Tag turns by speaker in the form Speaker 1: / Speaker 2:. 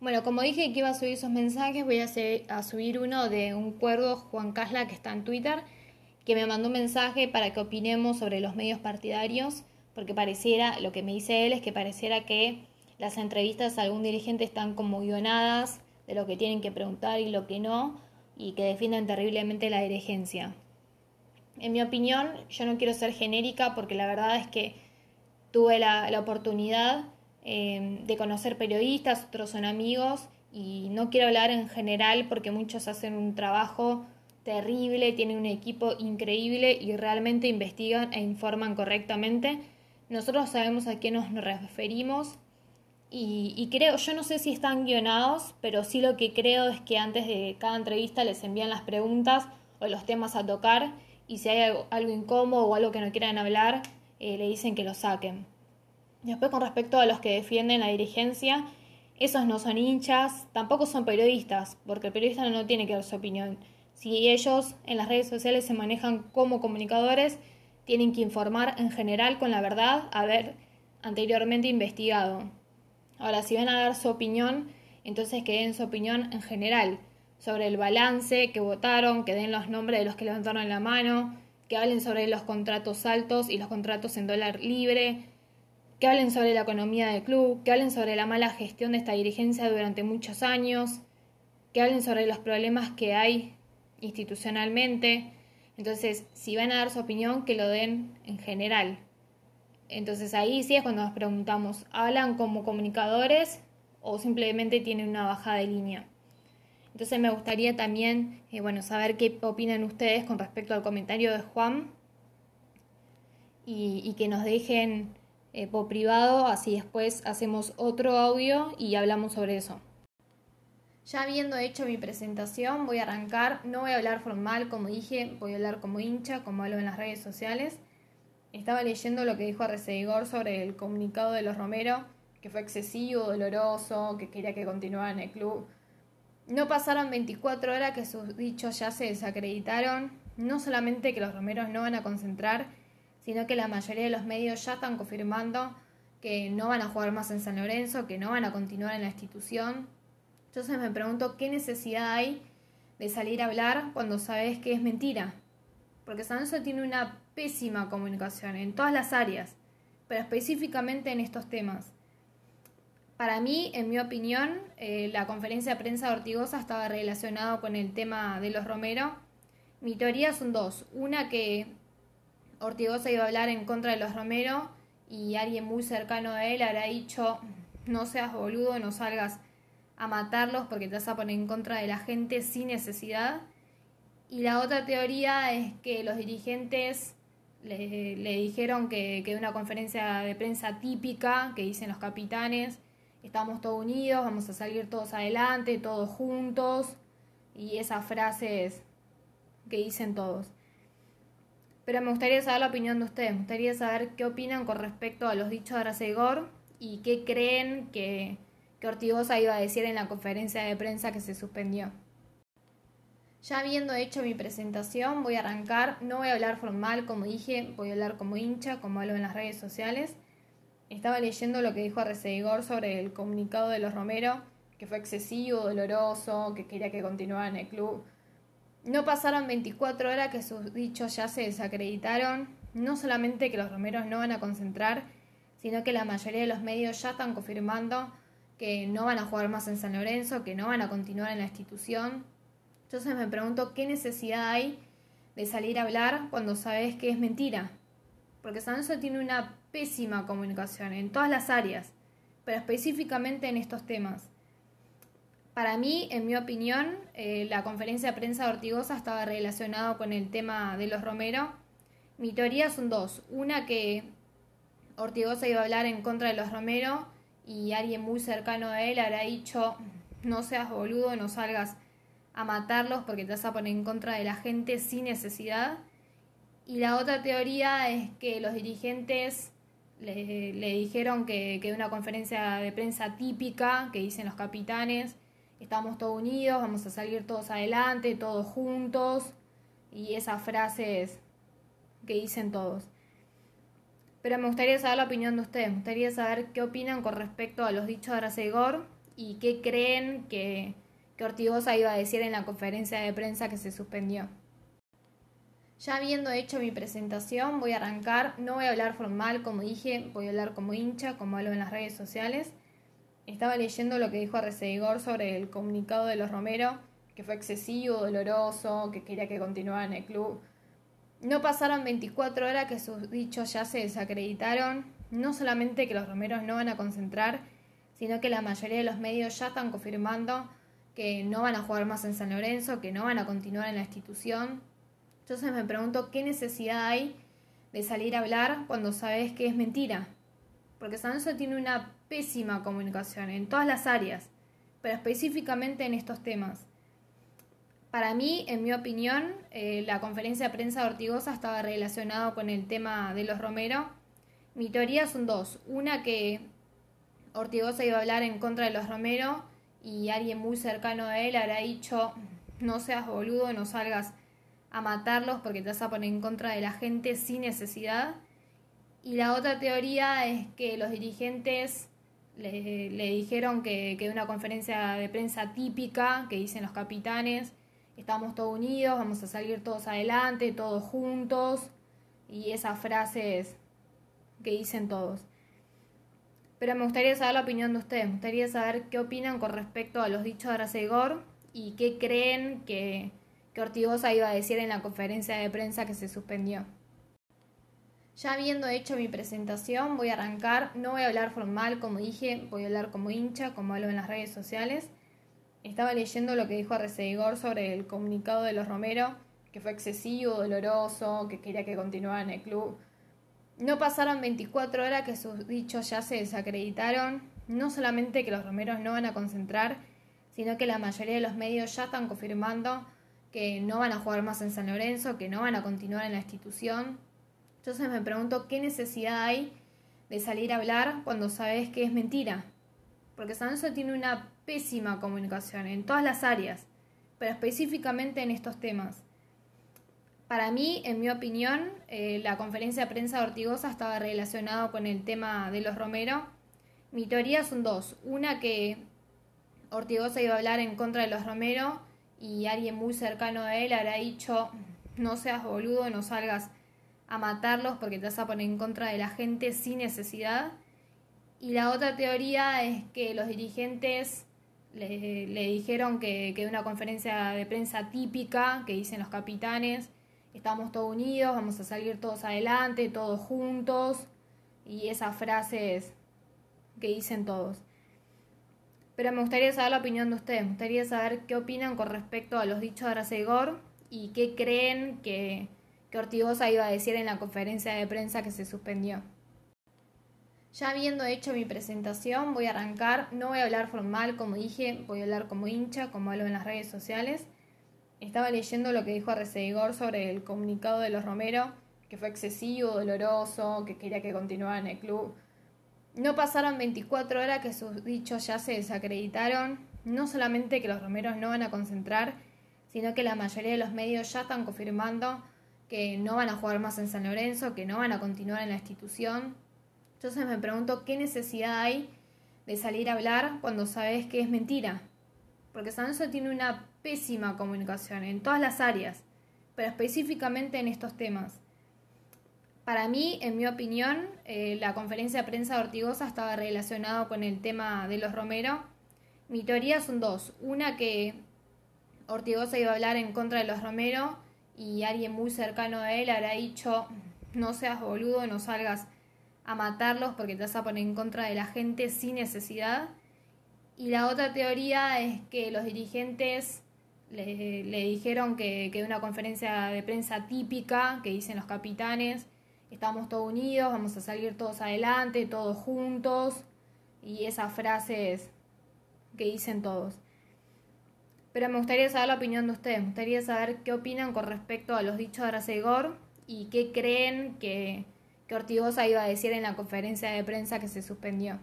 Speaker 1: Bueno, como dije que iba a subir esos mensajes, voy a, subir uno de un cuerdo, Juan Casla, que está en Twitter, que me mandó un mensaje para que opinemos sobre los medios partidarios, porque pareciera, lo que me dice él es que pareciera que las entrevistas a algún dirigente están como guionadas de lo que tienen que preguntar y lo que no, y que defienden terriblemente la dirigencia. En mi opinión, yo no quiero ser genérica porque la verdad es que tuve la, la oportunidad Em, de conocer periodistas, otros son amigos y no quiero hablar en general porque muchos hacen un trabajo terrible, tienen un equipo increíble y realmente investigan e informan correctamente. Nosotros sabemos a qué nos referimos y, creo, yo no sé si están guionados, pero sí lo que creo es que antes de cada entrevista les envían las preguntas o los temas a tocar y si hay algo, incómodo o algo que no quieran hablar, eh, le dicen que lo saquen. Después con respecto a los que defienden la dirigencia, esos no son hinchas, tampoco son periodistas, porque el periodista no tiene que dar su opinión. Si ellos en las redes sociales se manejan como comunicadores, tienen que informar en general con la verdad, haber anteriormente investigado. Ahora, si van a dar su opinión, entonces que den su opinión en general sobre el balance que votaron, que den los nombres de los que levantaron la mano, que hablen sobre los contratos altos y los contratos en dólar libre, que hablen sobre la economía del club, que hablen sobre la mala gestión de esta dirigencia durante muchos años, que hablen sobre los problemas que hay institucionalmente. Entonces, si van a dar su opinión, que lo den en general. Entonces ahí sí es cuando nos preguntamos, ¿hablan como comunicadores o simplemente tienen una bajada de línea? Entonces me gustaría también, eh, bueno, saber qué opinan ustedes con respecto al comentario de Juan y que nos dejen eh, por privado, así después hacemos otro audio y hablamos sobre eso. Ya habiendo hecho mi presentación, voy a arrancar. No voy a hablar formal, como dije, voy a hablar como hincha, como hablo en las redes sociales. Estaba leyendo lo que dijo Arrecedegor sobre el comunicado de los Romero, que fue excesivo, doloroso, que quería que continuara en el club. No pasaron 24 horas que sus dichos ya se desacreditaron. No solamente que los Romeros no van a concentrar, sino que la mayoría de los medios ya están confirmando que no van a jugar más en San Lorenzo, que no van a continuar en la institución. Entonces me pregunto qué necesidad hay de salir a hablar cuando sabes que es mentira. Porque San Lorenzo tiene una pésima comunicación en todas las áreas, pero específicamente en estos temas. Para mí, en mi opinión, eh, la conferencia de prensa de Ortigosa estaba relacionada con el tema de los Romero. Mi teoría son dos. Una que Ortigosa iba a hablar en contra de los Romero y alguien muy cercano a él habrá dicho, no seas boludo, no salgas a matarlos porque te vas a poner en contra de la gente sin necesidad. Y la otra teoría es que los dirigentes le, dijeron que, que una conferencia de prensa típica que dicen los capitanes, estamos todos unidos, vamos a salir todos adelante, todos juntos, y esas frases que dicen todos. Pero me gustaría saber la opinión de ustedes, me gustaría saber qué opinan con respecto a los dichos de Aracegor y qué creen que, que Ortigosa iba a decir en la conferencia de prensa que se suspendió. Ya habiendo hecho mi presentación, voy a arrancar. No voy a hablar formal, como dije, voy a hablar como hincha, como hablo en las redes sociales. Estaba leyendo lo que dijo Arrecedegor sobre el comunicado de los Romero, que fue excesivo, doloroso, que quería que continuara en el club. No pasaron 24 horas que sus dichos ya se desacreditaron. No solamente que los romeros no van a concentrar, sino que la mayoría de los medios ya están confirmando que no van a jugar más en San Lorenzo, que no van a continuar en la institución. Entonces me pregunto qué necesidad hay de salir a hablar cuando sabes que es mentira. Porque San Lorenzo tiene una pésima comunicación en todas las áreas, pero específicamente en estos temas. Para mí, en mi opinión, eh, la conferencia de prensa de Ortigosa estaba relacionada con el tema de los Romero. Mi teoría son dos. Una que Ortigosa iba a hablar en contra de los Romero y alguien muy cercano a él habrá dicho, no seas boludo, no salgas a matarlos porque te vas a poner en contra de la gente sin necesidad. Y la otra teoría es que los dirigentes le, dijeron que, que una conferencia de prensa típica que dicen los capitanes estamos todos unidos, vamos a salir todos adelante, todos juntos, y esas frases que dicen todos. Pero me gustaría saber la opinión de ustedes, me gustaría saber qué opinan con respecto a los dichos de Aracegor y qué creen que, que Ortigosa iba a decir en la conferencia de prensa que se suspendió. Ya habiendo hecho mi presentación, voy a arrancar. No voy a hablar formal, como dije, voy a hablar como hincha, como hablo en las redes sociales. Estaba leyendo lo que dijo Arreceigor sobre el comunicado de los Romero, que fue excesivo, doloroso, que quería que continuara en el club. No pasaron 24 horas que sus dichos ya se desacreditaron. No solamente que los Romeros no van a concentrar, sino que la mayoría de los medios ya están confirmando que no van a jugar más en San Lorenzo, que no van a continuar en la institución, entonces me pregunto qué necesidad hay de salir a hablar cuando sabes que es mentira. Porque San tiene una pésima comunicación en todas las áreas, pero específicamente en estos temas. Para mí, en mi opinión, eh, la conferencia de prensa de Ortigosa estaba relacionada con el tema de los Romero. Mi teoría son dos. Una que Ortigosa iba a hablar en contra de los Romero y alguien muy cercano a él habrá dicho, no seas boludo, no salgas a matarlos porque te vas a poner en contra de la gente sin necesidad. Y la otra teoría es que los dirigentes le, dijeron que, que una conferencia de prensa típica que dicen los capitanes, estamos todos unidos, vamos a salir todos adelante, todos juntos, y esas frases que dicen todos. Pero me gustaría saber la opinión de ustedes, me gustaría saber qué opinan con respecto a los dichos de Aracegor y qué creen que, que Ortigosa iba a decir en la conferencia de prensa que se suspendió. Ya habiendo hecho mi presentación, voy a arrancar. No voy a hablar formal, como dije, voy a hablar como hincha, como hablo en las redes sociales. Estaba leyendo lo que dijo Arreceigor sobre el comunicado de los Romero, que fue excesivo, doloroso, que quería que continuara en el club. No pasaron 24 horas que sus dichos ya se desacreditaron. No solamente que los Romeros no van a concentrar, sino que la mayoría de los medios ya están confirmando que no van a jugar más en San Lorenzo, que no van a continuar en la institución. Entonces me pregunto qué necesidad hay de salir a hablar cuando sabes que es mentira. Porque San Lorenzo tiene una pésima comunicación en todas las áreas, pero específicamente en estos temas. Para mí, en mi opinión, eh, la conferencia de prensa de Ortigosa estaba relacionada con el tema de los Romero. Mi teoría son dos. Una que Ortigosa iba a hablar en contra de los Romero y alguien muy cercano a él habrá dicho, no seas boludo, no salgas a matarlos porque te vas a poner en contra de la gente sin necesidad. Y la otra teoría es que los dirigentes le, dijeron que, que una conferencia de prensa típica que dicen los capitanes, estamos todos unidos, vamos a salir todos adelante, todos juntos, y esas frases que dicen todos. Pero me gustaría saber la opinión de ustedes, me gustaría saber qué opinan con respecto a los dichos de Aracegor y qué creen que, que Ortigosa iba a decir en la conferencia de prensa que se suspendió. Ya habiendo hecho mi presentación, voy a arrancar. No voy a hablar formal, como dije, voy a hablar como hincha, como hablo en las redes sociales. Estaba leyendo lo que dijo Arreceigor sobre el comunicado de los Romero, que fue excesivo, doloroso, que quería que continuara en el club. No pasaron 24 horas que sus dichos ya se desacreditaron. No solamente que los romeros no van a concentrar, sino que la mayoría de los medios ya están confirmando que no van a jugar más en San Lorenzo, que no van a continuar en la institución. Entonces me pregunto qué necesidad hay de salir a hablar cuando sabes que es mentira. Porque San Lorenzo tiene una pésima comunicación en todas las áreas, pero específicamente en estos temas. Para mí, en mi opinión, eh, la conferencia de prensa de Ortigosa estaba relacionada con el tema de los Romero. Mi teoría son dos. Una que Ortigosa iba a hablar en contra de los Romero y alguien muy cercano a él habrá dicho, no seas boludo, no salgas a matarlos porque te vas a poner en contra de la gente sin necesidad. Y la otra teoría es que los dirigentes le, dijeron que, que una conferencia de prensa típica que dicen los capitanes, estamos todos unidos, vamos a salir todos adelante, todos juntos, y esas frases que dicen todos. Pero me gustaría saber la opinión de ustedes, me gustaría saber qué opinan con respecto a los dichos de Aracegor y qué creen que, que Ortigosa iba a decir en la conferencia de prensa que se suspendió.